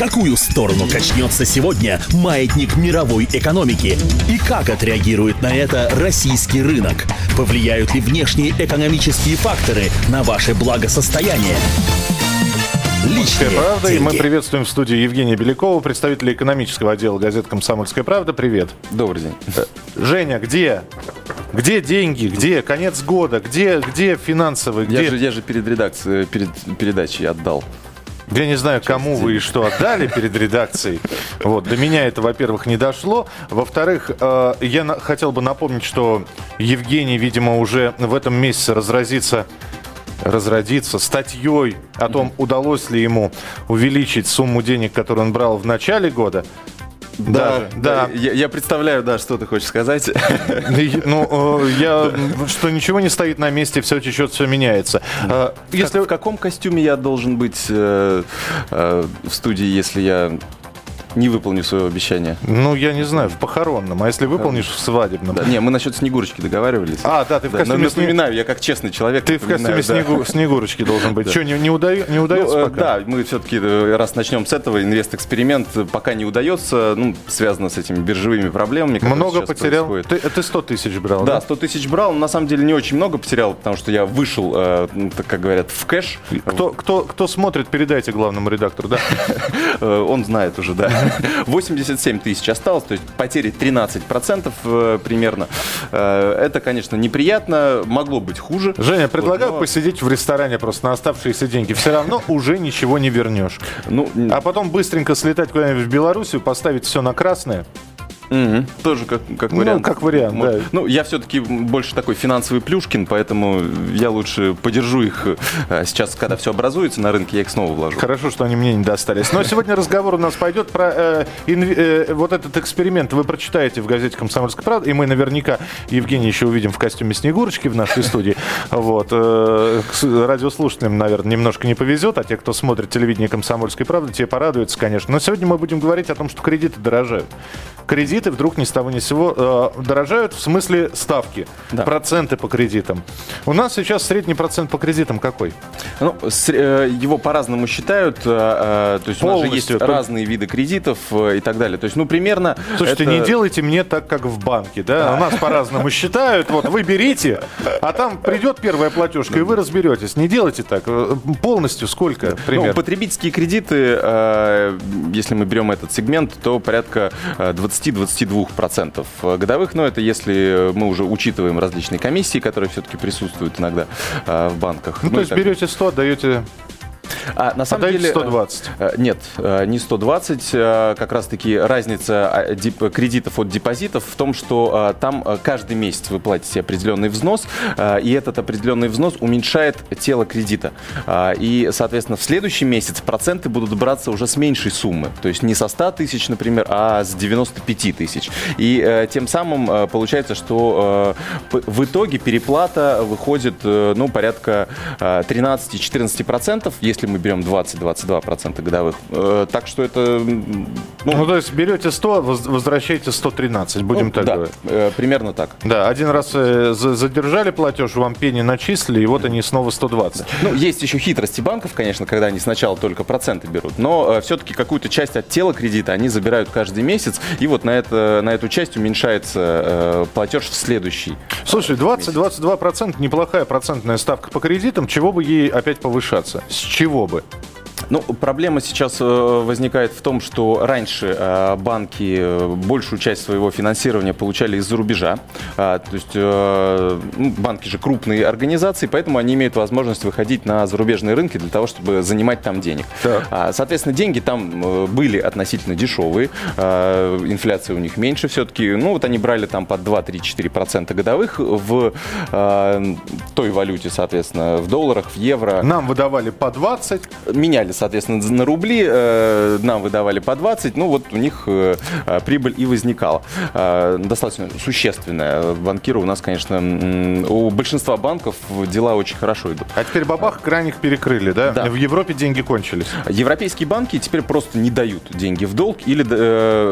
какую сторону качнется сегодня маятник мировой экономики? И как отреагирует на это российский рынок? Повлияют ли внешние экономические факторы на ваше благосостояние? Личные правда. Деньги. И мы приветствуем в студии Евгения Белякова, представителя экономического отдела газеты «Комсомольская правда». Привет. Добрый день. Э, Женя, где? Где деньги? Где конец года? Где, где финансовый? Где... Я, же, я же перед редакцией, перед передачей отдал. Я не знаю, кому вы и что отдали перед редакцией. Вот, до меня это, во-первых, не дошло. Во-вторых, э, я на- хотел бы напомнить, что Евгений, видимо, уже в этом месяце разразится разродиться статьей о том, удалось ли ему увеличить сумму денег, которую он брал в начале года. Да, да. Я, я представляю, да, что ты хочешь сказать. Ну, э, я, что ничего не стоит на месте, все течет, все меняется. Э, если... В каком костюме я должен быть э, в студии, если я не выполню свое обещание. Ну, я не знаю, в похоронном. А если выполнишь в свадебном? Да, не, мы насчет Снегурочки договаривались. А, да, ты в костюме... Но напоминаю, я как честный человек. Ты в костюме да. снегу... Снегурочки должен быть. Да. Что, не, не, удаю... не удается ну, пока? Да, мы все-таки, э, раз начнем с этого, инвест-эксперимент пока не удается, ну, связано с этими биржевыми проблемами. Много потерял? Ты, ты 100 тысяч брал, да? Да, 100 тысяч брал. На самом деле не очень много потерял, потому что я вышел, э, ну, так как говорят, в кэш. Кто, кто, кто смотрит, передайте главному редактору, да? Э, он знает уже, да. 80 77 тысяч осталось, то есть потери 13% э, примерно. Э, это, конечно, неприятно, могло быть хуже. Женя, предлагаю вот, но... посидеть в ресторане просто на оставшиеся деньги. Все равно уже ничего не вернешь. Ну, а потом быстренько слетать куда-нибудь в Белоруссию, поставить все на красное – Угу. Тоже как, как вариант. Ну, как вариант, вот. да. Ну, я все-таки больше такой финансовый плюшкин, поэтому я лучше подержу их э, сейчас, когда все образуется на рынке, я их снова вложу. Хорошо, что они мне не достались. Но сегодня разговор у нас пойдет про э, инв... э, вот этот эксперимент. Вы прочитаете в газете «Комсомольская правда», и мы наверняка Евгений еще увидим в костюме Снегурочки в нашей студии. Вот. Э, радиослушателям, наверное, немножко не повезет, а те, кто смотрит телевидение «Комсомольской правды», те порадуются, конечно. Но сегодня мы будем говорить о том, что кредиты дорожают. Кредиты вдруг ни с того ни с сего э, дорожают в смысле ставки, да. проценты по кредитам. У нас сейчас средний процент по кредитам какой? Ну, с, э, его по-разному считают. Э, э, то есть Полностью. у нас же есть разные виды кредитов э, и так далее. То есть, ну, примерно... Слушайте, это... не делайте мне так, как в банке, да? У нас по-разному считают. Вот вы берите, а там придет первая платежка, и вы разберетесь. Не делайте так. Э, полностью сколько примерно? Ну, потребительские кредиты, э, если мы берем этот сегмент, то порядка 20-20 22% годовых, но это если мы уже учитываем различные комиссии, которые все-таки присутствуют иногда э, в банках. Ну, ну то есть берете 100, отдаете а, на самом деле... 120? Э, нет, э, не 120. Э, как раз-таки разница а, кредитов от депозитов в том, что там каждый месяц вы платите определенный взнос, и этот определенный взнос уменьшает тело кредита. И, соответственно, в следующий месяц проценты будут браться уже с меньшей суммы. То есть не со 100 тысяч, например, а с 95 тысяч. И тем самым получается, что в итоге переплата выходит ну, порядка 13-14%, если мы берем 20-22% годовых. Э, так что это... Ну, ну, то есть берете 100, возвращаете 113, будем ну, так да, говорить. Э, примерно так. Да, один раз э, задержали платеж, вам пени начислили, и вот они снова 120. Ну, есть еще хитрости банков, конечно, когда они сначала только проценты берут, но все-таки какую-то часть от тела кредита они забирают каждый месяц, и вот на, это, на эту часть уменьшается платеж в следующий. Слушай, 20-22% неплохая процентная ставка по кредитам, чего бы ей опять повышаться? С чего бы? Ну, проблема сейчас э, возникает в том, что раньше э, банки э, большую часть своего финансирования получали из-за рубежа. А, то есть ну, банки же крупные организации, поэтому они имеют возможность выходить на зарубежные рынки для того, чтобы занимать там денег. Так. А, соответственно, деньги там были относительно дешевые, а, инфляция у них меньше все-таки. Ну, вот они брали там под 2-3-4% годовых в той валюте, соответственно, в долларах, в евро. Нам выдавали по 20. Меняли меняли, соответственно, на рубли, э, нам выдавали по 20, ну вот у них э, э, прибыль и возникала. Достаточно существенная. Банкиры у нас, конечно, у большинства банков дела очень хорошо идут. А теперь бабах, краник перекрыли, да? Да. В Европе деньги кончились. Европейские банки теперь просто не дают деньги в долг или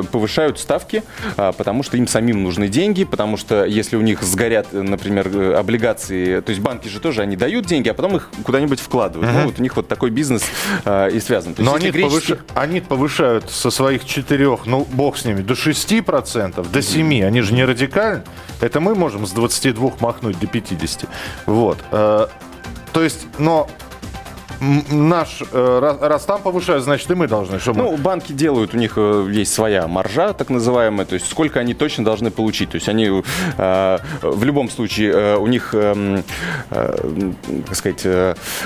повышают ставки, потому что им самим нужны деньги, потому что если у них сгорят, например, облигации, то есть банки же тоже, они дают деньги, а потом их куда-нибудь вкладывают. Uh-huh. Ну, вот у них вот такой бизнес э, и связано. То Но они, греческие... повыш... они повышают со своих четырех, ну, бог с ними, до 6%, до 7%. Они же не радикальны. Это мы можем с 22 махнуть до 50. Вот. Э, то есть, но наш, э, раз, там повышают, значит и мы должны. Что ну, банки делают, у них э, есть своя маржа, так называемая, то есть сколько они точно должны получить. То есть они э, в любом случае, у них, как сказать,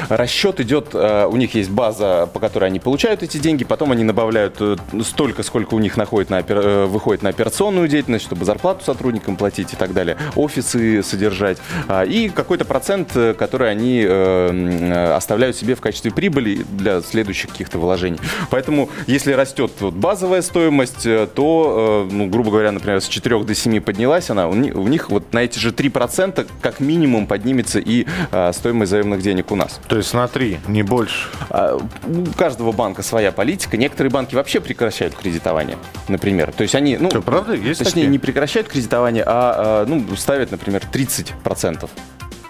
расчет идет, у них есть база, по которой они получают эти деньги, потом они добавляют э, столько, сколько у них находит на, выходит на операционную деятельность, чтобы зарплату сотрудникам платить и так далее, офисы содержать, э, и какой-то процент, который они оставляют себе в качестве прибыли для следующих каких-то вложений. Поэтому, если растет вот базовая стоимость, э, то, э, ну, грубо говоря, например, с 4 до 7 поднялась она, у них, у них вот на эти же 3% как минимум поднимется и а, стоимость заемных денег у нас. То есть на 3, не больше? А, у каждого банка своя политика. Некоторые банки вообще прекращают кредитование, например. То есть они, ну, Что, правда? Есть точнее, такие? не прекращают кредитование, а, а ну, ставят, например, 30%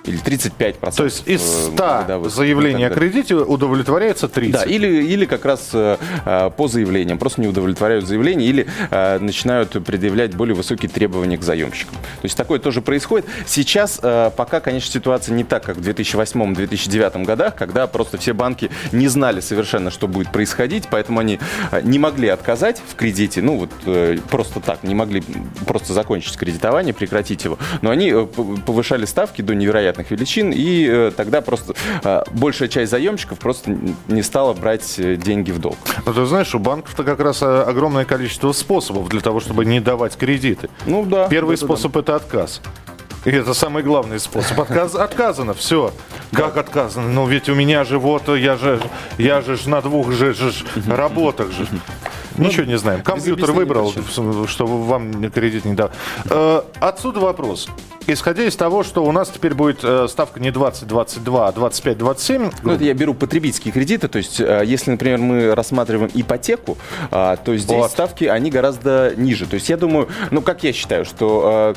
или 35%. То есть из 100 э, заявлений о кредите удовлетворяется 30? Да, или, или как раз э, э, по заявлениям. Просто не удовлетворяют заявления или э, начинают предъявлять более высокие требования к заемщикам. То есть такое тоже происходит. Сейчас э, пока, конечно, ситуация не так, как в 2008-2009 годах, когда просто все банки не знали совершенно, что будет происходить, поэтому они э, не могли отказать в кредите, ну вот э, просто так, не могли просто закончить кредитование, прекратить его. Но они повышали ставки до невероятных невероятных величин, и э, тогда просто э, большая часть заемщиков просто не стала брать э, деньги в долг. Ну, ты знаешь, у банков-то как раз огромное количество способов для того, чтобы не давать кредиты. Ну да. Первый это способ да. это отказ. И это самый главный способ. Отказ, отказано, все. Как отказано? Ну ведь у меня же вот, я же, я же на двух же, же работах же. Ничего не знаем. Компьютер выбрал, чтобы вам кредит не дал. Отсюда вопрос исходя из того, что у нас теперь будет э, ставка не 20-22, а 25-27. Ну, это я беру потребительские кредиты. То есть, э, если, например, мы рассматриваем ипотеку, э, то здесь вот. ставки, они гораздо ниже. То есть, я думаю, ну, как я считаю, что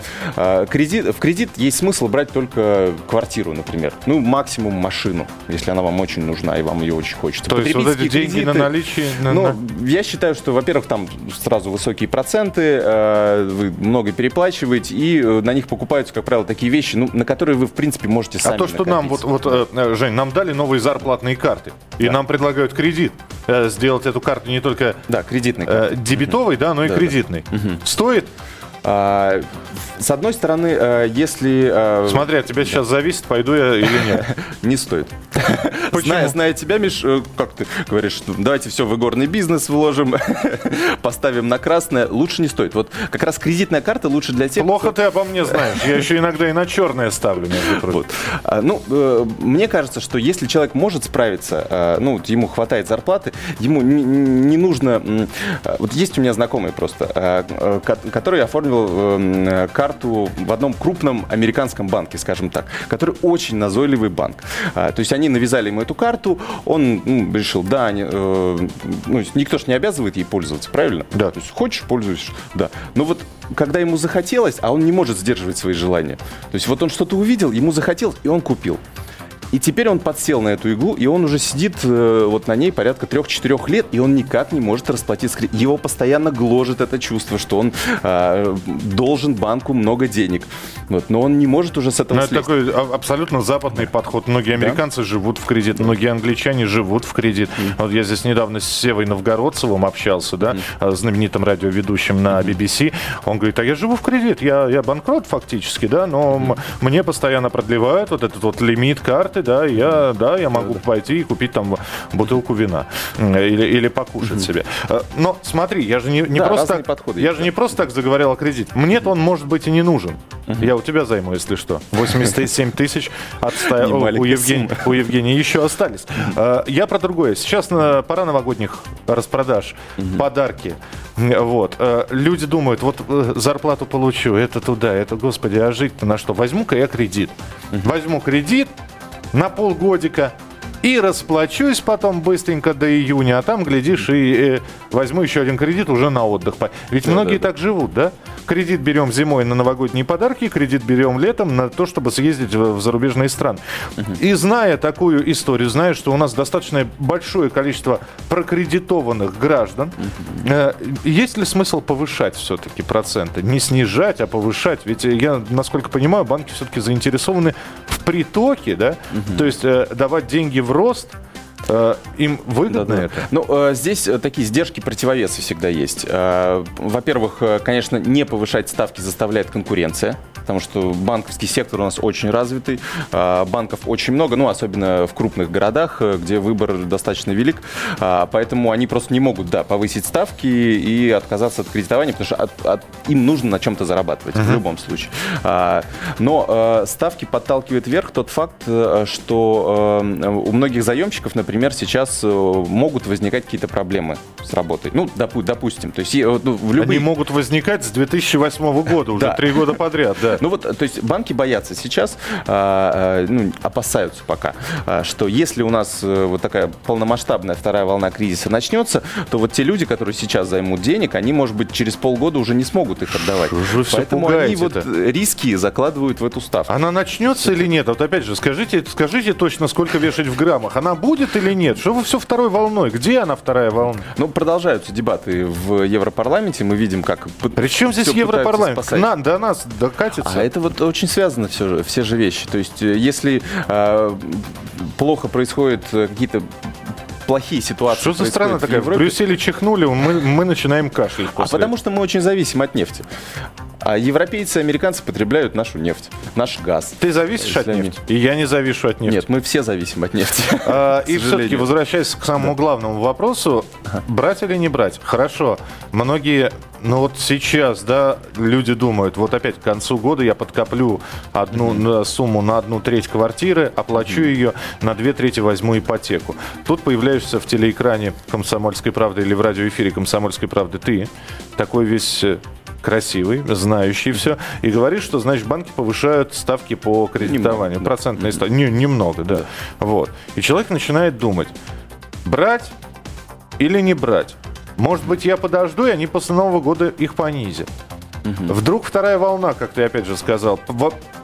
кредит, в кредит есть смысл брать только квартиру, например. Ну, максимум машину, если она вам очень нужна и вам ее очень хочется. То есть, вот эти деньги кредиты, на наличие? На, ну, на... я считаю, что, во-первых, там сразу высокие проценты, вы много переплачиваете, и на них покупаются как правило, такие вещи, ну, на которые вы, в принципе, можете сами А то, что нам, вот, вот, э, Жень, нам дали новые зарплатные карты, и нам предлагают кредит, э, сделать эту карту не только да, кредитной э, дебетовой, да, но и да, кредитной. Да. Стоит а, с одной стороны, э, если... Э, Смотри, от тебя да. сейчас зависит, пойду я или нет. Не стоит. Зная, зная тебя, Миш, э, как ты говоришь, давайте все в игорный бизнес вложим, поставим на красное, лучше не стоит. Вот как раз кредитная карта лучше для тех, Плохо кто... ты обо мне знаешь. Я еще иногда и на черное ставлю, между прочим. Вот. А, ну, мне кажется, что если человек может справиться, ну, ему хватает зарплаты, ему не нужно... Вот есть у меня знакомый просто, который оформил открыл э, карту в одном крупном американском банке, скажем так, который очень назойливый банк. А, то есть они навязали ему эту карту, он ну, решил, да, они, э, ну, никто же не обязывает ей пользоваться, правильно? Да. То есть хочешь, пользуешься, да. Но вот когда ему захотелось, а он не может сдерживать свои желания. То есть вот он что-то увидел, ему захотелось, и он купил. И теперь он подсел на эту иглу, и он уже сидит э, вот на ней порядка 3-4 лет, и он никак не может расплатиться. Его постоянно гложет это чувство, что он э, должен банку много денег. Вот, но он не может уже с этого но Это такой абсолютно западный подход. Многие американцы да? живут в кредит, многие англичане живут в кредит. Mm. Вот я здесь недавно с Севой Новгородцевым общался, да, mm. знаменитым радиоведущим на BBC. Он говорит, а я живу в кредит, я, я банкрот фактически, да, но mm. мне постоянно продлевают вот этот вот лимит карт карты, да, я, да, я могу да, да. пойти и купить там бутылку вина или, или покушать угу. себе. Э, но смотри, я же не, не да, просто так, подходы я же не просто так заговорил о кредите. мне он может быть и не нужен. Угу. Я у тебя займу, если что. 87 тысяч от 100 у, Евгения, у Евгения еще остались. Э, я про другое. Сейчас пора новогодних распродаж, подарки. Вот. Э, люди думают, вот зарплату получу, это туда, это, господи, а жить-то на что? Возьму-ка я кредит. Возьму кредит, на полгодика и расплачусь потом быстренько до июня, а там, глядишь, и э, возьму еще один кредит уже на отдых. Ведь Да, многие да, да. так живут, да? Кредит берем зимой на новогодние подарки, кредит берем летом на то, чтобы съездить в, в зарубежные страны. И зная такую историю, зная, что у нас достаточно большое количество прокредитованных граждан, э, есть ли смысл повышать все-таки проценты? Не снижать, а повышать? Ведь я, насколько понимаю, банки все-таки заинтересованы в притоке, да? То есть э, давать деньги в рост, им выгодно Да-да. это? Ну, э, здесь э, такие сдержки, противовесы всегда есть. Э, Во-первых, э, конечно, не повышать ставки заставляет конкуренция, потому что банковский сектор у нас очень развитый, э, банков очень много, ну, особенно в крупных городах, э, где выбор достаточно велик, поэтому они просто не могут, да, повысить ставки и отказаться от кредитования, потому что от- от- им нужно на чем-то зарабатывать в любом случае. Но э, ставки подталкивает вверх тот факт, э, что э, у многих заемщиков, например, сейчас э, могут возникать какие-то проблемы с работой. Ну, допу- допустим. То есть э, ну, в любые... Они могут возникать с 2008 года, уже три года подряд, да. Ну вот, то есть банки боятся сейчас, а, а, ну, опасаются пока, а, что если у нас э, вот такая полномасштабная вторая волна кризиса начнется, то вот те люди, которые сейчас займут денег, они, может быть, через полгода уже не смогут их отдавать. Вы Поэтому они вот риски закладывают в эту ставку. Она начнется или нет? Вот опять же, скажите, скажите точно, сколько вешать в граммах. Она будет или нет? Что вы все второй волной? Где она вторая волна? Ну, продолжаются дебаты в Европарламенте. Мы видим, как... п- При чем здесь Европарламент? спасать. На, до нас докатится. А это вот очень связано все, же- все же вещи. То есть, э, если э, плохо происходят э, какие-то плохие ситуации. Что за страна в такая? В Европе, Брюсселе чихнули, мы, мы начинаем кашлять А потому что мы очень зависимы от нефти. А европейцы и американцы потребляют нашу нефть, наш газ. Ты зависишь от нефти? И я не завишу от нефти. Нет, мы все зависим от нефти. А, и все-таки, возвращаясь к самому главному вопросу, брать или не брать? Хорошо, многие, ну вот сейчас, да, люди думают, вот опять к концу года я подкоплю одну на сумму на одну треть квартиры, оплачу ее, на две трети возьму ипотеку. Тут появляешься в телеэкране «Комсомольской правды» или в радиоэфире «Комсомольской правды» ты, такой весь э, красивый, знающий все, и говоришь, что, значит, банки повышают ставки по кредитованию, Немного, да. процентные ставки. Не- немного, да. Вот. И человек начинает думать, брать или не брать. Может быть, я подожду, и они после Нового года их понизят. Вдруг вторая волна, как ты опять же сказал,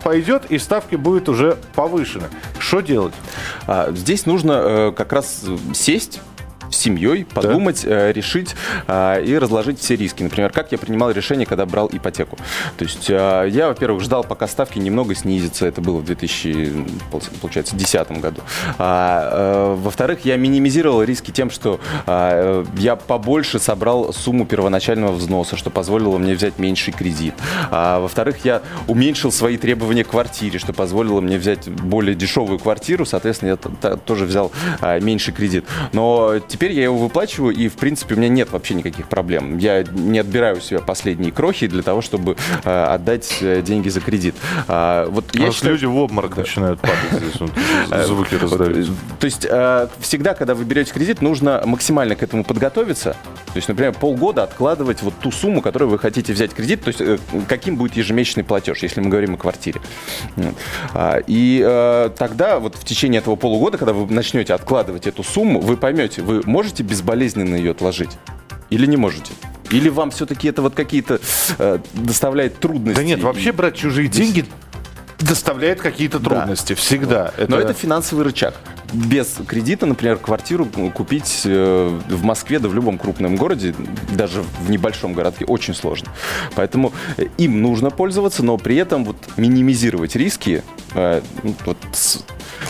пойдет, и ставки будут уже повышены. Что делать? А, Здесь нужно э, как раз сесть семьей, подумать, э, решить а, и разложить все риски. Например, как я принимал решение, когда брал ипотеку. То есть э, я, во-первых, ждал, пока ставки немного снизятся. Это было в 2000, получается, 2010 году. А, э, во-вторых, я минимизировал риски тем, что э, я побольше собрал сумму первоначального взноса, что позволило мне взять меньший кредит. А, во-вторых, я уменьшил свои требования к квартире, что позволило мне взять более дешевую квартиру, соответственно, я тоже взял меньший кредит. Но теперь я его выплачиваю, и, в принципе, у меня нет вообще никаких проблем. Я не отбираю у себя последние крохи для того, чтобы а, отдать э, деньги за кредит. А, вот я считаю, люди в обморок начинают падать здесь. вот, звуки раздаются. э, То есть э, всегда, когда вы берете кредит, нужно максимально к этому подготовиться. То есть, например, полгода откладывать вот ту сумму, которую вы хотите взять кредит, то есть э, каким будет ежемесячный платеж, если мы говорим о квартире. А, И э, тогда вот в течение этого полугода, когда вы начнете откладывать эту сумму, вы поймете, вы можете безболезненно ее отложить или не можете. Или вам все-таки это вот какие-то э, доставляет трудности? Да нет, вообще брать чужие деньги доставляет какие-то трудности. Всегда. Но это финансовый рычаг. Без кредита, например, квартиру купить э, в Москве, да в любом крупном городе, даже в небольшом городке, очень сложно. Поэтому э, им нужно пользоваться, но при этом вот минимизировать риски э, ну, вот с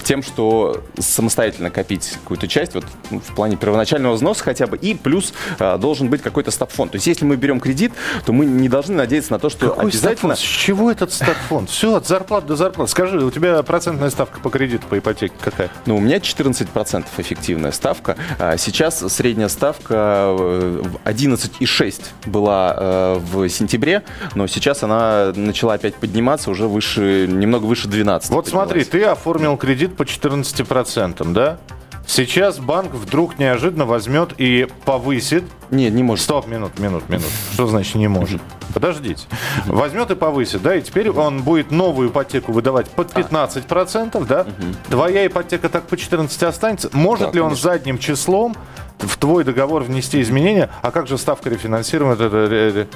тем, что самостоятельно копить какую-то часть, вот ну, в плане первоначального взноса хотя бы, и плюс э, должен быть какой-то стоп-фонд. То есть если мы берем кредит, то мы не должны надеяться на то, что Какой обязательно... статфонд? С чего этот статфонд? Все, от зарплаты до зарплаты. Скажи, у тебя процентная ставка по кредиту, по ипотеке какая? Ну, у меня 14% эффективная ставка. А Сейчас средняя ставка э, в 11,6 была э, в сентябре, но сейчас она начала опять подниматься, уже выше, немного выше 12. Вот смотри, ты оформил кредит по 14%, да? Сейчас банк вдруг неожиданно возьмет и повысит. Нет, не может. Стоп, минут, минут, минут. Что значит не может? Подождите. Возьмет и повысит, да, и теперь он будет новую ипотеку выдавать под 15%, да? Твоя ипотека так по 14 останется. Может Да, ли он конечно. задним числом в твой договор внести изменения? А как же ставка рефинансирования?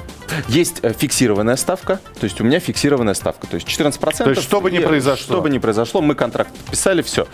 Есть э, фиксированная ставка, то есть у меня фиксированная ставка, то есть 14%. То есть что бы ни произошло. Что бы ни произошло, мы контракт подписали, все.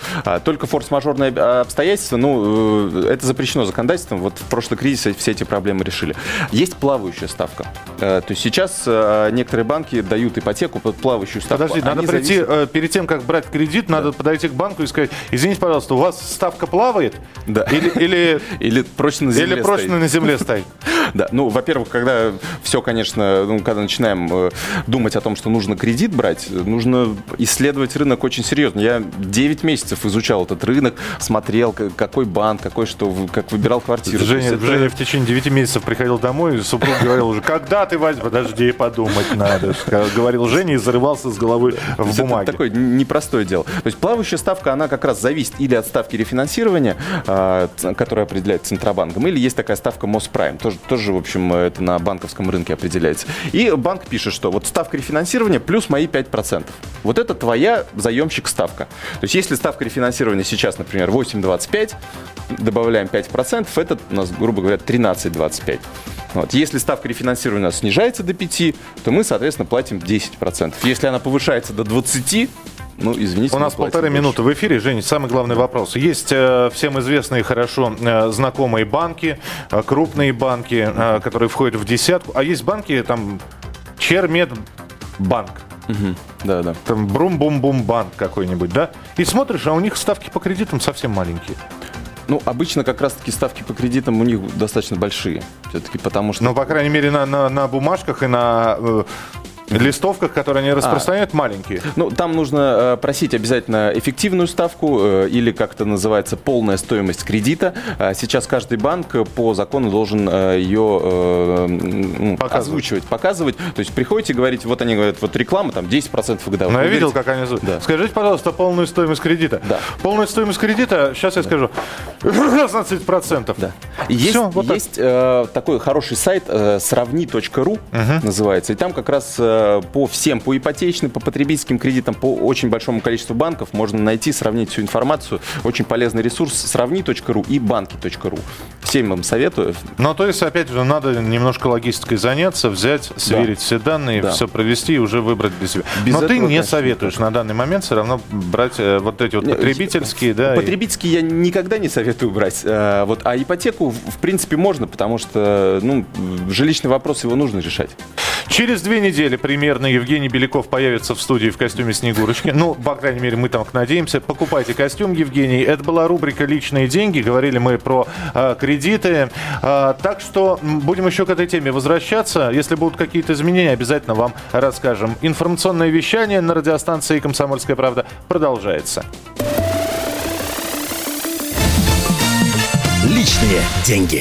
только форс-мажорные э, обстоятельства, ну, э, это запрещено законодательством, вот в прошлый кризис все эти проблемы решили. Есть плавающая ставка. То есть сейчас некоторые банки дают ипотеку под плавающую ставку. Подожди, надо Они прийти, зависят- э, перед тем, как брать кредит, надо подойти к банку и сказать, извините, пожалуйста, у вас ставка плавает? Да. Или, или, Или прочно на земле или прочно стоит. на земле стоит? Да, ну, во-первых, когда все, конечно, ну, когда начинаем э, думать о том, что нужно кредит брать, нужно исследовать рынок очень серьезно. Я 9 месяцев изучал этот рынок, смотрел, какой банк, какой что, как выбирал квартиру. Женя, это- Женя в течение 9 месяцев приходил домой, и супруг говорил уже, когда ты возьмешь? Подожди, подумать надо. Говорил Женя и зарывался с головой То в есть это бумаге. такое непростое дело. То есть плавающая ставка, она как раз зависит или от ставки рефинансирования, а, которая определяется Центробанком, или есть такая ставка Моспрайм. Тоже, тоже, в общем, это на банковском рынке определяется. И банк пишет, что вот ставка рефинансирования плюс мои 5%. Вот это твоя заемщик ставка. То есть если ставка рефинансирования сейчас, например, 8,25, добавляем 5%, это у нас, грубо говоря, 13,25. Вот. Если ставка рефинансирования у нас снижается до 5, то мы, соответственно, платим 10%. Если она повышается до 20, ну, извините, У нас полторы больше. минуты в эфире. Женя, самый главный вопрос. Есть э, всем известные хорошо э, знакомые банки, э, крупные банки, э, которые входят в десятку. А есть банки, там, Чермедбанк. Да, да. Там Брум-Бум-Бум банк какой-нибудь, да? И смотришь, а у них ставки по кредитам совсем маленькие. Ну, обычно как раз-таки ставки по кредитам у них достаточно большие. Все-таки потому что... Ну, по крайней мере, на, на, на бумажках и на э, листовках, которые они распространяют, маленькие. Ну, там нужно э, просить обязательно эффективную ставку э, или, как это называется, полная стоимость кредита. А сейчас каждый банк э, по закону должен э, ее э, Показывать. озвучивать, показывать. То есть приходите, говорите, вот они говорят, вот реклама, там 10% годовых. Ну, я видел, говорите, как они зовут. Да. Скажите, пожалуйста, полную стоимость кредита. Да. Полная стоимость кредита, сейчас я скажу, 16%. Да. И есть, Всё, вот так. есть э, такой хороший сайт э, сравни.ру называется. И там как раз э, по всем, по ипотечным, по потребительским кредитам, по очень большому количеству банков можно найти, сравнить всю информацию. Очень полезный ресурс сравни.ру и банки.ру. Всем вам советую. Ну, то есть, опять же, надо немножко логистикой заняться, взять, сверить все данные, Да. все провести и уже выбрать для себя. Без Но ты не конечно, советуешь на данный момент все равно брать э, вот эти вот Не, потребительские, да, и- Потребительский я никогда не советую брать. Э, вот, а ипотеку, в принципе, можно, потому что ну, жилищный вопрос его нужно решать. Через две недели примерно Евгений Беляков появится в студии в костюме Снегурочки. Ну, по крайней мере, мы так надеемся. Покупайте костюм, Евгений. Это была рубрика «Личные деньги». Говорили мы про э, кредиты. Э, так что будем еще к этой теме возвращаться. Если будут какие-то изменения, обязательно вам расскажем. Информационное вещание на радиостанции «Комсомольская правда» продолжается. Личные деньги.